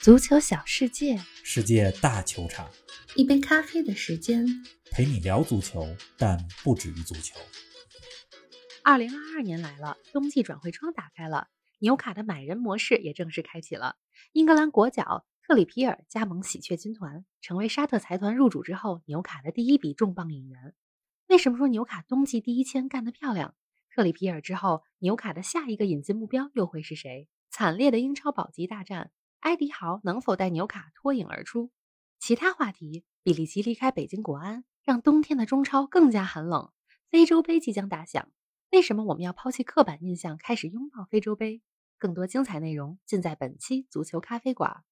足球小世界，世界大球场，一杯咖啡的时间，陪你聊足球，但不止于足球。二零二二年来了，冬季转会窗打开了，纽卡的买人模式也正式开启了。英格兰国脚特里皮尔加盟喜鹊军团，成为沙特财团入主之后纽卡的第一笔重磅引援。为什么说纽卡冬季第一签干得漂亮？特里皮尔之后，纽卡的下一个引进目标又会是谁？惨烈的英超保级大战。埃迪豪能否带纽卡脱颖而出？其他话题，比利奇离开北京国安，让冬天的中超更加寒冷。非洲杯即将打响，为什么我们要抛弃刻板印象，开始拥抱非洲杯？更多精彩内容尽在本期足球咖啡馆。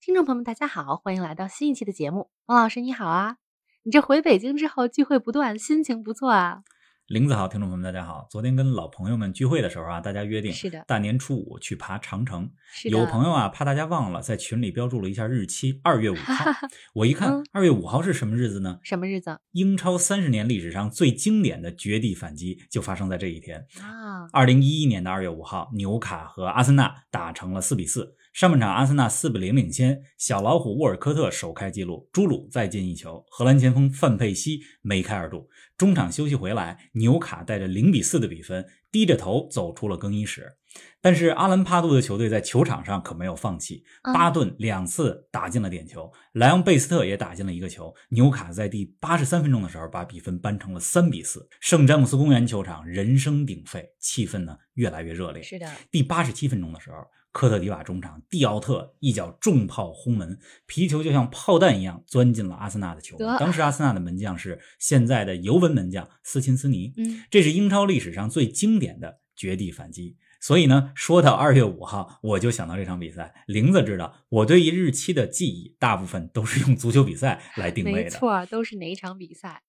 听众朋友们，大家好，欢迎来到新一期的节目。王老师你好啊，你这回北京之后聚会不断，心情不错啊。林子好，听众朋友们，大家好。昨天跟老朋友们聚会的时候啊，大家约定是的，大年初五去爬长城。是有朋友啊，怕大家忘了，在群里标注了一下日期，二月五号。我一看，二月五号是什么日子呢？什么日子？英超三十年历史上最经典的绝地反击就发生在这一天啊！二零一一年的二月五号，纽卡和阿森纳打成了四比四。上半场，阿森纳四比零领先，小老虎沃尔科特首开纪录，朱鲁再进一球，荷兰前锋范佩西梅开二度。中场休息回来，纽卡带着零比四的比分，低着头走出了更衣室。但是阿兰帕杜的球队在球场上可没有放弃，巴顿两次打进了点球，莱昂贝斯特也打进了一个球。纽卡在第八十三分钟的时候把比分扳成了三比四。圣詹姆斯公园球场人声鼎沸，气氛呢越来越热烈。是的，第八十七分钟的时候。科特迪瓦中场蒂奥特一脚重炮轰门，皮球就像炮弹一样钻进了阿森纳的球门。当时阿森纳的门将是现在的尤文门将斯琴斯尼。嗯，这是英超历史上最经典的绝地反击。所以呢，说到二月五号，我就想到这场比赛。玲子知道，我对于日期的记忆大部分都是用足球比赛来定位的。没错，都是哪一场比赛？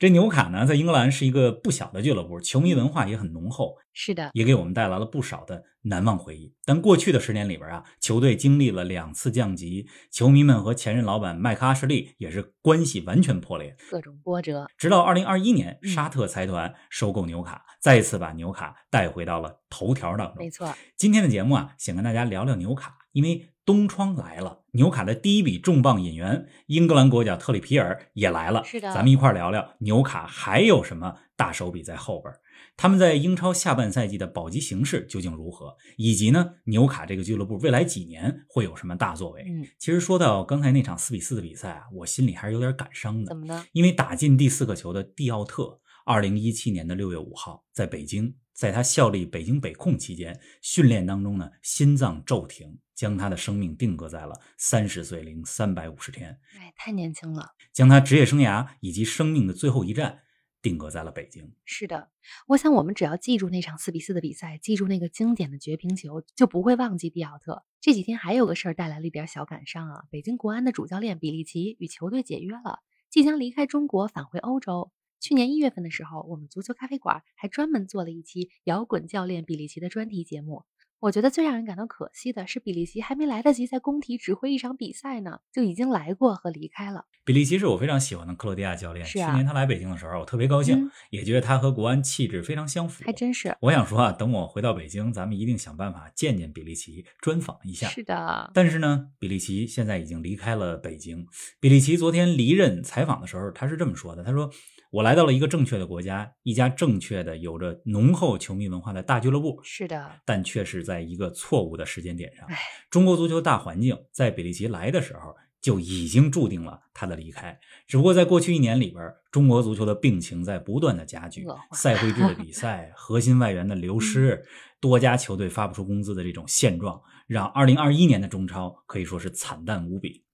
这纽卡呢，在英格兰是一个不小的俱乐部，球迷文化也很浓厚。是的，也给我们带来了不少的难忘回忆。但过去的十年里边啊，球队经历了两次降级，球迷们和前任老板麦克阿什利也是关系完全破裂，各种波折。直到二零二一年，沙特财团收购纽卡，再一次把纽卡带回到了头条当中。没错，今天的节目啊，想跟大家聊聊纽卡，因为。东窗来了，纽卡的第一笔重磅引援，英格兰国脚特里皮尔也来了。是的，咱们一块聊聊纽卡还有什么大手笔在后边？他们在英超下半赛季的保级形势究竟如何？以及呢，纽卡这个俱乐部未来几年会有什么大作为？嗯，其实说到刚才那场四比四的比赛啊，我心里还是有点感伤的。怎么呢？因为打进第四个球的蒂奥特，二零一七年的六月五号在北京，在他效力北京北控期间，训练当中呢，心脏骤停。将他的生命定格在了三十岁零三百五十天，哎，太年轻了。将他职业生涯以及生命的最后一站定格在了北京。是的，我想我们只要记住那场四比四的比赛，记住那个经典的绝平球，就不会忘记蒂奥特。这几天还有个事儿带来了一点小感伤啊，北京国安的主教练比利奇与球队解约了，即将离开中国返回欧洲。去年一月份的时候，我们足球咖啡馆还专门做了一期摇滚教练比利奇的专题节目。我觉得最让人感到可惜的是，比利奇还没来得及在工体指挥一场比赛呢，就已经来过和离开了。比利奇是我非常喜欢的克罗地亚教练。去年他来北京的时候，我特别高兴，也觉得他和国安气质非常相符。还真是。我想说啊，等我回到北京，咱们一定想办法见见比利奇，专访一下。是的。但是呢，比利奇现在已经离开了北京。比利奇昨天离任采访的时候，他是这么说的：“他说。”我来到了一个正确的国家，一家正确的、有着浓厚球迷文化的大俱乐部。是的，但却是在一个错误的时间点上。中国足球大环境在比利奇来的时候就已经注定了他的离开。只不过在过去一年里边，中国足球的病情在不断的加剧，赛会制的比 赛、核心外援的流失、多家球队发不出工资的这种现状，让2021年的中超可以说是惨淡无比。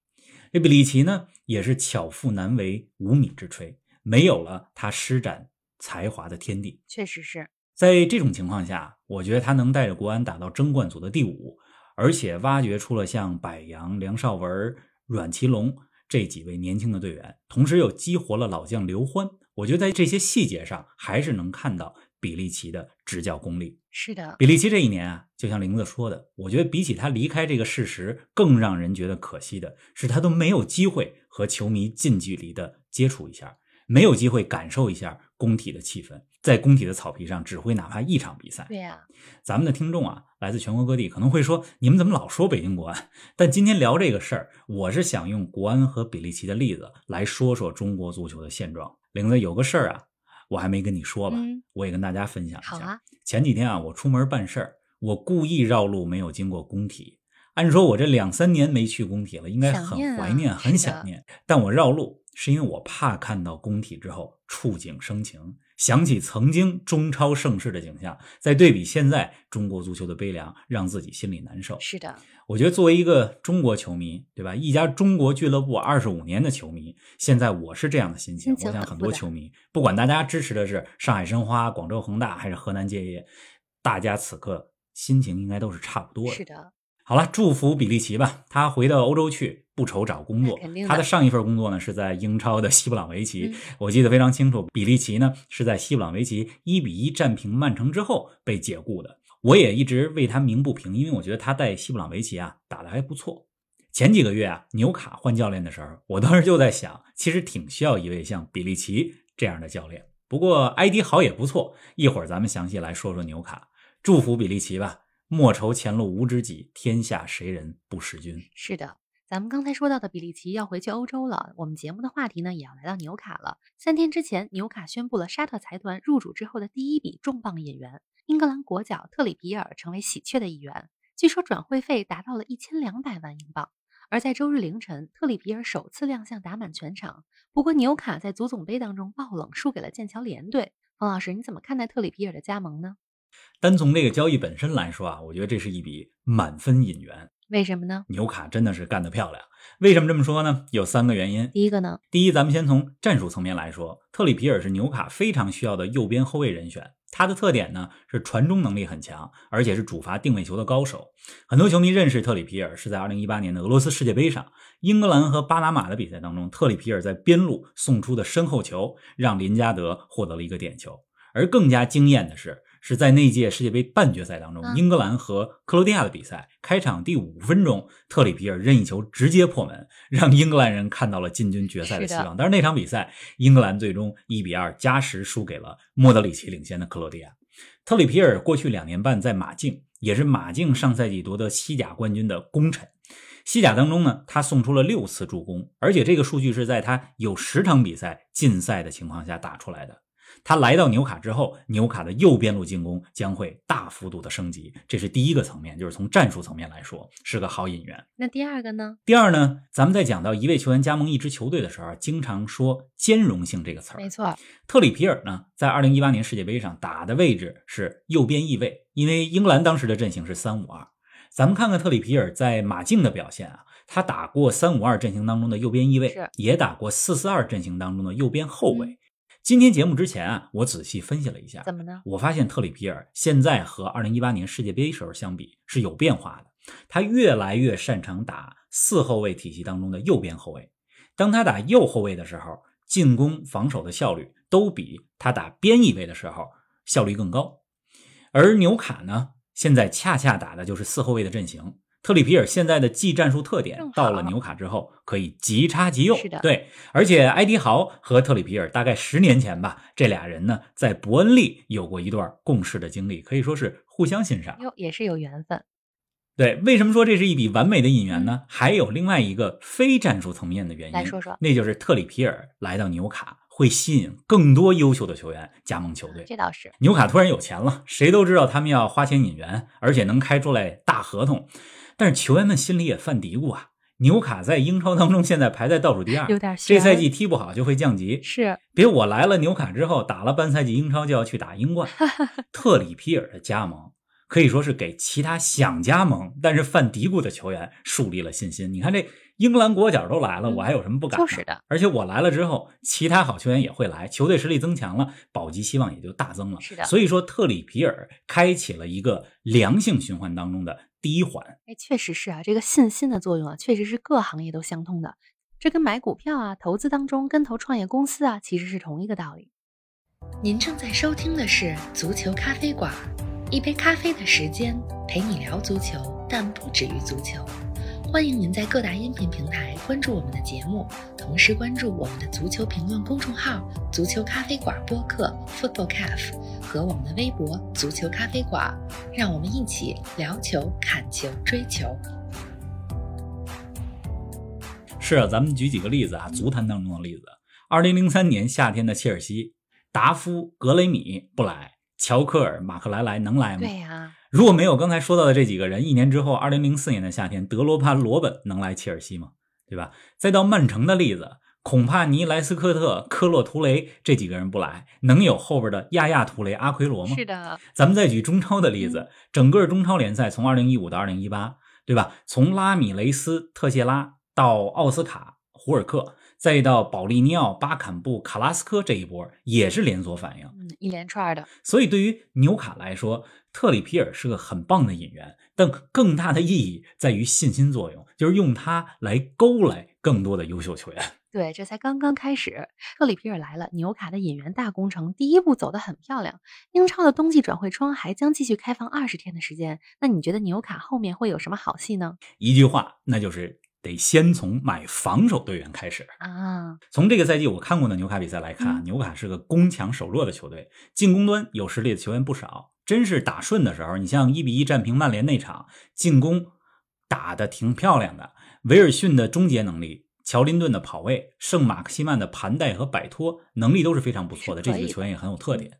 这比利奇呢，也是巧妇难为无米之炊。没有了他施展才华的天地，确实是在这种情况下，我觉得他能带着国安打到争冠组的第五，而且挖掘出了像柏杨、梁少文、阮奇龙这几位年轻的队员，同时又激活了老将刘欢。我觉得在这些细节上，还是能看到比利奇的执教功力。是的，比利奇这一年啊，就像玲子说的，我觉得比起他离开这个事实，更让人觉得可惜的是，他都没有机会和球迷近距离的接触一下。没有机会感受一下工体的气氛，在工体的草皮上指挥哪怕一场比赛。对呀、咱们的听众啊，来自全国各地，可能会说你们怎么老说北京国安？但今天聊这个事儿，我是想用国安和比利奇的例子来说说中国足球的现状。玲子有个事儿啊，我还没跟你说吧，嗯我也跟大家分享一下。好啊，前几天啊，我出门办事儿，我故意绕路没有经过工体。按说我这两三年没去工体了，应该很想念啊怀念，很想念。但我绕路是因为我怕看到工体之后触景生情，想起曾经中超盛世的景象，再对比现在中国足球的悲凉，让自己心里难受。是的，我觉得作为一个中国球迷，对吧？一家中国俱乐部二十五年的球迷，现在我是这样的心情。我想很多球迷，不管大家支持的是上海申花、广州恒大还是河南建业，大家此刻心情应该都是差不多的。是的，好了，祝福比利奇吧，他回到欧洲去不愁找工作他的上一份工作呢是在英超的西布朗维奇，嗯我记得非常清楚。比利奇呢是在西布朗维奇一比一战平曼城之后被解雇的。我也一直为他鸣不平，因为我觉得他带西布朗维奇啊打得还不错。前几个月啊，纽卡换教练的时候，我当时就在想，其实挺需要一位像比利奇这样的教练。不过埃迪好也不错，一会儿咱们详细来说说纽卡。祝福比利奇吧，莫愁前路无知己，天下谁人不识君。是的。咱们刚才说到的比利奇要回去欧洲了，我们节目的话题呢也要来到纽卡了。三天之前，纽卡宣布了沙特财团入主之后的第一笔重磅引援，英格兰国脚特里皮尔成为喜鹊的一员，据说转会费达到了一千两百万英镑。而在周日凌晨，特里皮尔首次亮相打满全场。不过纽卡在足总杯当中爆冷输给了剑桥联队。冯老师，你怎么看待特里皮尔的加盟呢？单从这个交易本身来说啊，我觉得这是一笔满分引援。为什么呢？纽卡真的是干得漂亮。为什么这么说呢？有三个原因。第一个呢，第一，咱们先从战术层面来说，特里皮尔是纽卡非常需要的右边后卫人选。他的特点呢是传中能力很强，而且是主罚定位球的高手。很多球迷认识特里皮尔是在2018年的俄罗斯世界杯上，英格兰和巴拿马的比赛当中，特里皮尔在边路送出的身后球，让林加德获得了一个点球。而更加惊艳的是，是在那届世界杯半决赛当中，嗯英格兰和克罗地亚的比赛开场第五分钟，特里皮尔任意球直接破门，让英格兰人看到了进军决赛的希是望。但是那场比赛，英格兰最终一比二加时输给了莫德里奇领先的克罗地亚。特里皮尔过去两年半在马竞，也是马竞上赛季夺得西甲冠军的功臣。西甲当中呢，他送出了六次助攻，而且这个数据是在他有十场比赛禁赛的情况下打出来的。他来到纽卡之后，纽卡的右边路进攻将会大幅度的升级，这是第一个层面，就是从战术层面来说是个好引援。那第二个呢？第二呢，咱们在讲到一位球员加盟一支球队的时候，经常说兼容性这个词儿。没错，特里皮尔呢，在二零一八年世界杯上打的位置是右边翼位，因为英格兰当时的阵型是三五二。咱们看看特里皮尔在马竞的表现啊，他打过三五二阵型当中的右边翼位，也打过四四二阵型当中的右边后卫。嗯今天节目之前啊，我仔细分析了一下，怎么呢？我发现特里皮尔现在和二零一八年世界杯时候相比是有变化的，他越来越擅长打四后卫体系当中的右边后卫。当他打右后卫的时候，进攻、防守的效率都比他打边翼位的时候效率更高。而纽卡呢，现在恰恰打的就是四后卫的阵型。特里皮尔现在的技战术特点到了纽卡之后，可以即插即用。是的对，而且埃迪豪和特里皮尔大概十年前吧，这俩人呢在伯恩利有过一段共事的经历，可以说是互相欣赏。哟，也是有缘分。对，为什么说这是一笔完美的引援呢？还有另外一个非战术层面的原因，嗯来说说那就是特里皮尔来到纽卡会吸引更多优秀的球员加盟球队。这倒是，纽卡突然有钱了，谁都知道他们要花钱引援，而且能开出来大合同，但是球员们心里也犯嘀咕啊。纽卡在英超当中现在排在倒数第二，有点这赛季踢不好就会降级。是别我来了纽卡之后打了半赛季英超就要去打英冠。特里皮尔的加盟可以说是给其他想加盟但是犯嘀咕的球员树立了信心。你看这英格兰国脚都来了，嗯我还有什么不敢？就是的。而且我来了之后，其他好球员也会来，球队实力增强了，保级希望也就大增了。是的所以说特里皮尔开启了一个良性循环当中的第一环。哎，确实是啊，这个信心的作用啊，确实是各行业都相通的。这跟买股票啊、投资当中跟投创业公司啊，其实是同一个道理。您正在收听的是《足球咖啡馆》，一杯咖啡的时间陪你聊足球，但不止于足球。欢欢迎您在各大音频平台关注我们的节目，同时关注我们的足球评论公众号“足球咖啡馆播客 ”（Football Cafe） 和我们的微博“足球咖啡馆”，让我们一起聊球、看球、追球。是啊，咱们举几个例子啊，足坛当中的例子。二零零三年夏天的切尔西，达夫、格雷米不来，乔科尔、马克莱莱能来吗？对呀、如果没有刚才说到的这几个人，一年之后，二零零四年的夏天，德罗帕、罗本能来切尔西吗？对吧？再到曼城的例子，孔帕尼、莱斯科特、科洛图雷这几个人不来，能有后边的亚亚图雷、阿奎罗吗？是的，咱们再举中超的例子，整个中超联赛从二零一五到二零一八，对吧？从拉米雷斯、特谢拉到奥斯卡、胡尔克，再到保利尼奥、巴坎布、卡拉斯科这一波，也是连锁反应。嗯，一连串的，所以对于纽卡来说，特里皮尔是个很棒的引援，但更大的意义在于信心作用，就是用他来勾来更多的优秀球员。对，这才刚刚开始。特里皮尔来了，纽卡的引援大工程第一步走得很漂亮。英超的冬季转会窗还将继续开放二十天的时间，那你觉得纽卡后面会有什么好戏呢？一句话，那就是得先从买防守队员开始。啊，从这个赛季我看过的纽卡比赛来看，嗯纽卡是个攻强守弱的球队，进攻端有实力的球员不少。真是打顺的时候，你像一比一战平曼联那场，进攻打得挺漂亮的。威尔逊的终结能力，乔林顿的跑位，圣马克西曼的盘带和摆脱能力都是非常不错的这几个球员也很有特点。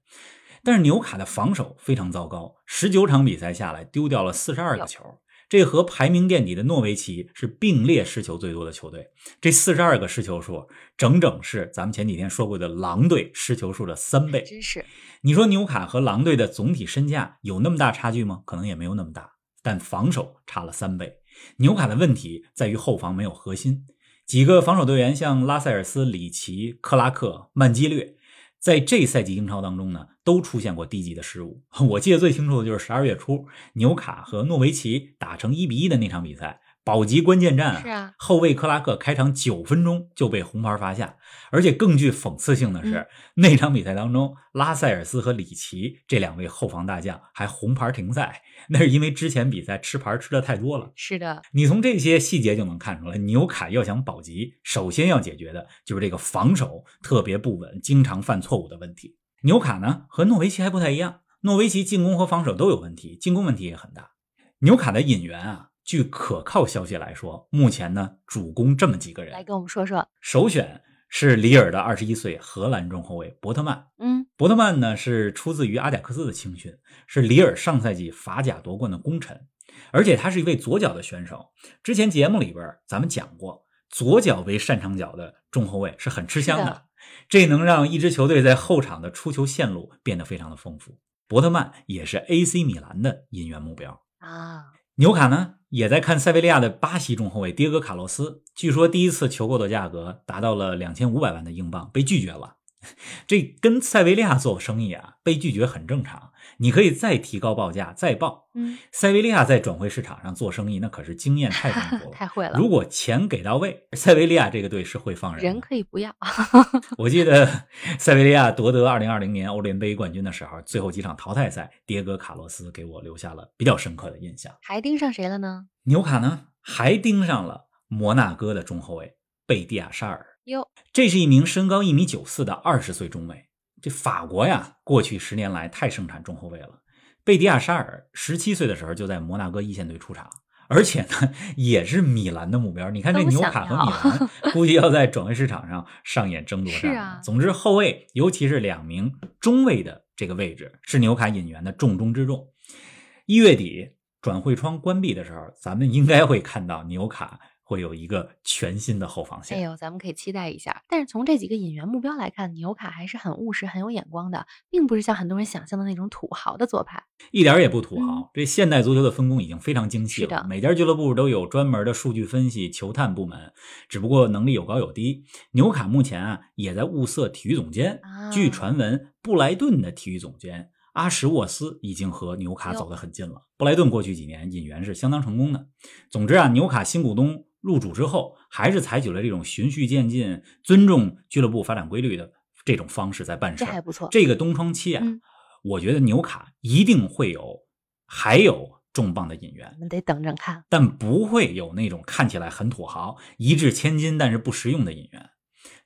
但是纽卡的防守非常糟糕，十九场比赛下来丢掉了四十二个球，这和排名垫底的诺维奇是并列失球最多的球队。这四十二个失球数，整整是咱们前几天说过的狼队失球数的三倍。真是你说纽卡和狼队的总体身价有那么大差距吗？可能也没有那么大，但防守差了三倍。纽卡的问题在于后防没有核心，几个防守队员像拉塞尔斯、里奇、克拉克、曼基略，在这赛季英超当中呢，都出现过低级的失误。我记得最清楚的就是十二月初纽卡和诺维奇打成一比一的那场比赛，保级关键战是啊，后卫克拉克开场九分钟就被红牌罚下，而且更具讽刺性的是，嗯 那场比赛当中，拉塞尔斯和里奇这两位后防大将还红牌停赛，那是因为之前比赛吃牌吃的太多了。是的，你从这些细节就能看出来，纽卡要想保级，首先要解决的就是这个防守特别不稳、经常犯错误的问题。纽卡呢和诺维奇还不太一样，诺维奇进攻和防守都有问题，进攻问题也很大。纽卡的引援啊，据可靠消息来说，目前呢主攻这么几个人，来跟我们说说，首选是里尔的二十一岁荷兰中后卫伯特曼。嗯，伯特曼呢是出自于阿贾克斯的青训，是里尔上赛季法甲夺冠的功臣，而且他是一位左脚的选手。之前节目里边咱们讲过，左脚为擅长脚的中后卫是很吃香的，的这能让一支球队在后场的出球线路变得非常的丰富。伯特曼也是 AC 米兰的引援目标。啊，纽卡呢也在看塞维利亚的巴西中后卫迭戈·卡洛斯，据说第一次求购的价格达到了两千五百万的英镑，被拒绝了。这跟塞维利亚做生意啊，被拒绝很正常。你可以再提高报价，再报。嗯，塞维利亚在转会市场上做生意，那可是经验太丰富 了。太会了，如果钱给到位，塞维利亚这个队是会放人。人可以不要，我记得 塞维利亚夺得2020年欧联杯冠军的时候，最后几场淘汰赛，迭戈·卡洛斯给我留下了比较深刻的印象。还盯上谁了呢？纽卡呢还盯上了摩纳哥的中后卫贝蒂亚沙尔，哟，这是一名身高一米九四的二十岁中卫。这法国呀，过去十年来太盛产中后卫了。贝迪亚沙尔十七岁的时候就在摩纳哥一线队出场，而且呢 也是米兰的目标。你看这纽卡和米兰，估计要在转会市场上上演争夺战。是啊总之，后卫尤其是两名中卫的这个位置是纽卡引援的重中之重。一月底转会窗关闭的时候，咱们应该会看到纽卡会有一个全新的后防线。哎呦，咱们可以期待一下。但是从这几个引援目标来看，纽卡还是很务实、很有眼光的，并不是像很多人想象的那种土豪的做派。一点儿也不土豪。嗯这现代足球的分工已经非常精细了，是的每家俱乐部都有专门的数据分析、球探部门，只不过能力有高有低。纽卡目前啊也在物色体育总监，啊据传闻，布莱顿的体育总监阿什沃斯已经和纽卡走得很近了。布莱顿过去几年引援是相当成功的。总之啊，纽卡新股东入主之后，还是采取了这种循序渐进、尊重俱乐部发展规律的这种方式在办事。这还不错。这个东窗期啊，嗯我觉得纽卡一定会有，还有重磅的引援我，们得等着看。但不会有那种看起来很土豪、一掷千金但是不实用的引援。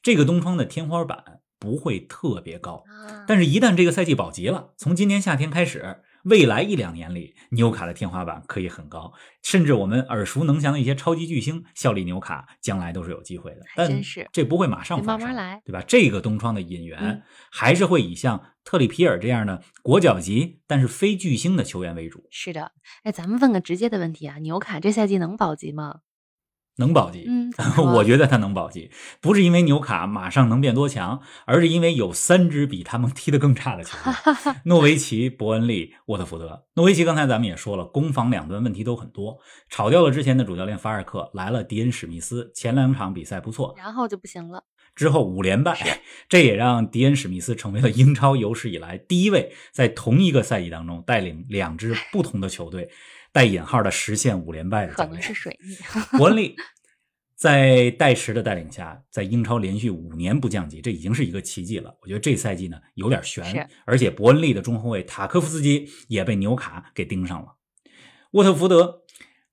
这个冬窗的天花板不会特别高，啊但是，一旦这个赛季保级了，从今年夏天开始，未来一两年里，纽卡的天花板可以很高，甚至我们耳熟能详的一些超级巨星效力纽卡，将来都是有机会的。但是这不会马上得发生，慢慢来对吧？这个东窗的引援、嗯还是会以像特里皮尔这样的国脚级但是非巨星的球员为主，是的，哎，咱们问个直接的问题啊，纽卡这赛季能保级吗？能保级。嗯，我觉得他能保级，不是因为纽卡马上能变多强，而是因为有三支比他们踢得更差的球队：诺维奇、伯恩利、沃特福德。诺维奇刚才咱们也说了，攻防两端问题都很多，炒掉了之前的主教练法尔克，来了迪恩史密斯，前两场比赛不错，然后就不行了。之后五连败，这也让迪恩史密斯成为了英超有史以来第一位在同一个赛季当中带领两支不同的球队带引号的实现五连败的可能。是水逆。伯恩利在戴什的带领下，在英超连续五年不降级，这已经是一个奇迹了。我觉得这赛季呢有点悬，而且伯恩利的中后卫塔科夫斯基也被纽卡给盯上了。沃特福德，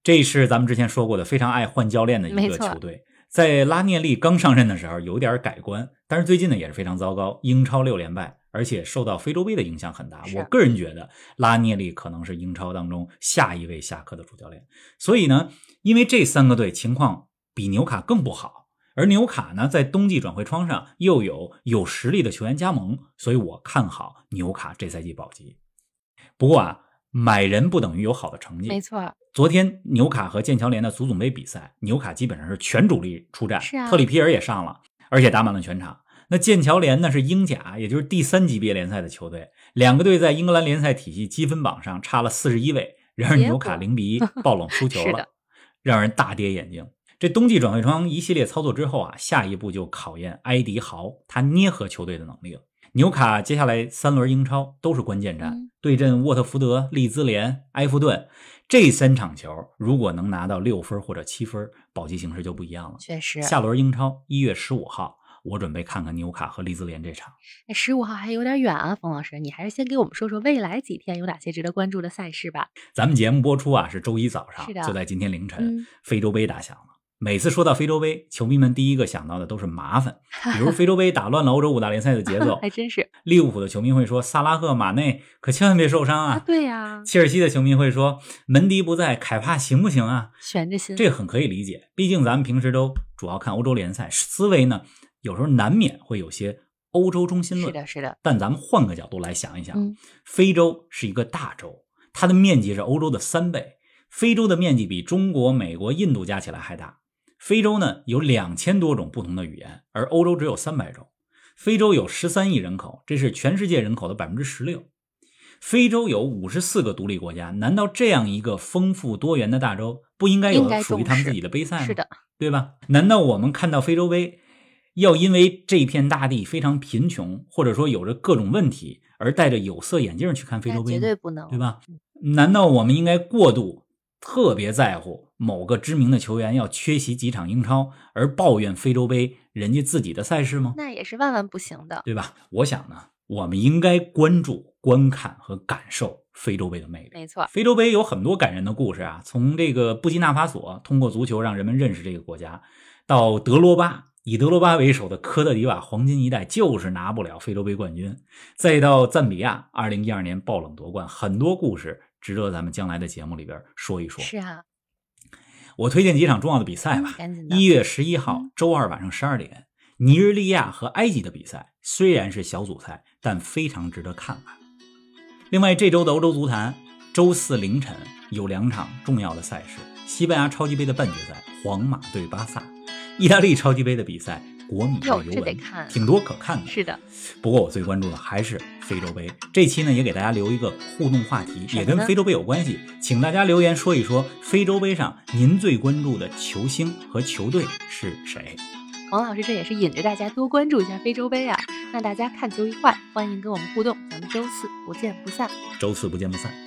这是咱们之前说过的非常爱换教练的一个球队。在拉涅利刚上任的时候有点改观，但是最近呢也是非常糟糕，英超六连败，而且受到非洲杯的影响很大。我个人觉得拉涅利可能是英超当中下一位下课的主教练。所以呢，因为这三个队情况比纽卡更不好，而纽卡呢在冬季转会窗上又有有实力的球员加盟，所以我看好纽卡这赛季保级。不过啊，买人不等于有好的成绩。没错，昨天纽卡和剑桥联的足总杯比赛，纽卡基本上是全主力出战，特里皮尔也上了，而且打满了全场。那剑桥联呢是英甲，也就是第三级别联赛的球队，两个队在英格兰联赛体系积分榜上差了四十一位，然而纽卡零比一 爆冷输球了，让人大跌眼镜。这冬季转会窗一系列操作之后啊，下一步就考验埃迪豪他捏合球队的能力了。纽卡接下来三轮英超都是关键战，嗯对阵沃特福德、利兹联、埃弗顿这三场球，如果能拿到六分或者七分，保级形势就不一样了。确实。下轮英超一月十五号，我准备看看纽卡和利兹联这场。哎，十五号还有点远啊，冯老师，你还是先给我们说说未来几天有哪些值得关注的赛事吧。咱们节目播出啊是周一早上就在今天凌晨，嗯非洲杯打响了。每次说到非洲杯，球迷们第一个想到的都是麻烦，比如非洲杯打乱了欧洲五大联赛的节奏。还真是利物浦的球迷会说：“萨拉赫、马内可千万别受伤啊，啊！”对呀、切尔西的球迷会说：“门迪不在，凯帕行不行啊？”悬着心。这很可以理解，毕竟咱们平时都主要看欧洲联赛，思维呢有时候难免会有些欧洲中心论。是的，是的，但咱们换个角度来想一想，嗯非洲是一个大洲，它的面积是欧洲的三倍，非洲的面积比中国、美国、印度加起来还大。非洲呢有两千多种不同的语言，而欧洲只有三百种。非洲有十三亿人口，这是全世界人口的百分之十六。非洲有五十四个独立国家，难道这样一个丰富多元的大洲不应该有属于他们自己的杯赛吗？是的，对吧？难道我们看到非洲杯，要因为这片大地非常贫穷，或者说有着各种问题，而戴着有色眼镜去看非洲杯绝？对不能，对？吧？难道我们应该过度特别在乎某个知名的球员要缺席几场英超，而抱怨非洲杯人家自己的赛事吗？那也是万万不行的。对吧？我想呢，我们应该关注、观看和感受非洲杯的魅力。没错，非洲杯有很多感人的故事啊，从这个布基纳法索通过足球让人们认识这个国家，到德罗巴以德罗巴为首的科特迪瓦黄金一代就是拿不了非洲杯冠军，再到赞比亚二零一二年爆冷夺冠，很多故事值得咱们将来的节目里边说一说。是啊，我推荐几场重要的比赛吧一月十一号嗯周二晚上十二点，尼日利亚和埃及的比赛虽然是小组赛，但非常值得看看。另外，这周的欧洲足坛，周四凌晨有两场重要的赛事：西班牙超级杯的半决赛，皇马对巴萨；意大利超级杯的比赛，国米对哟尤文这得看，挺多可看的。是的，不过我最关注的还是非洲杯。这期呢也给大家留一个互动话题，也跟非洲杯有关系，请大家留言说一说非洲杯上您最关注的球星和球队是谁。王老师这也是引着大家多关注一下非洲杯啊，让大家看球愉快，欢迎跟我们互动，咱们周四不见不散。周四不见不散。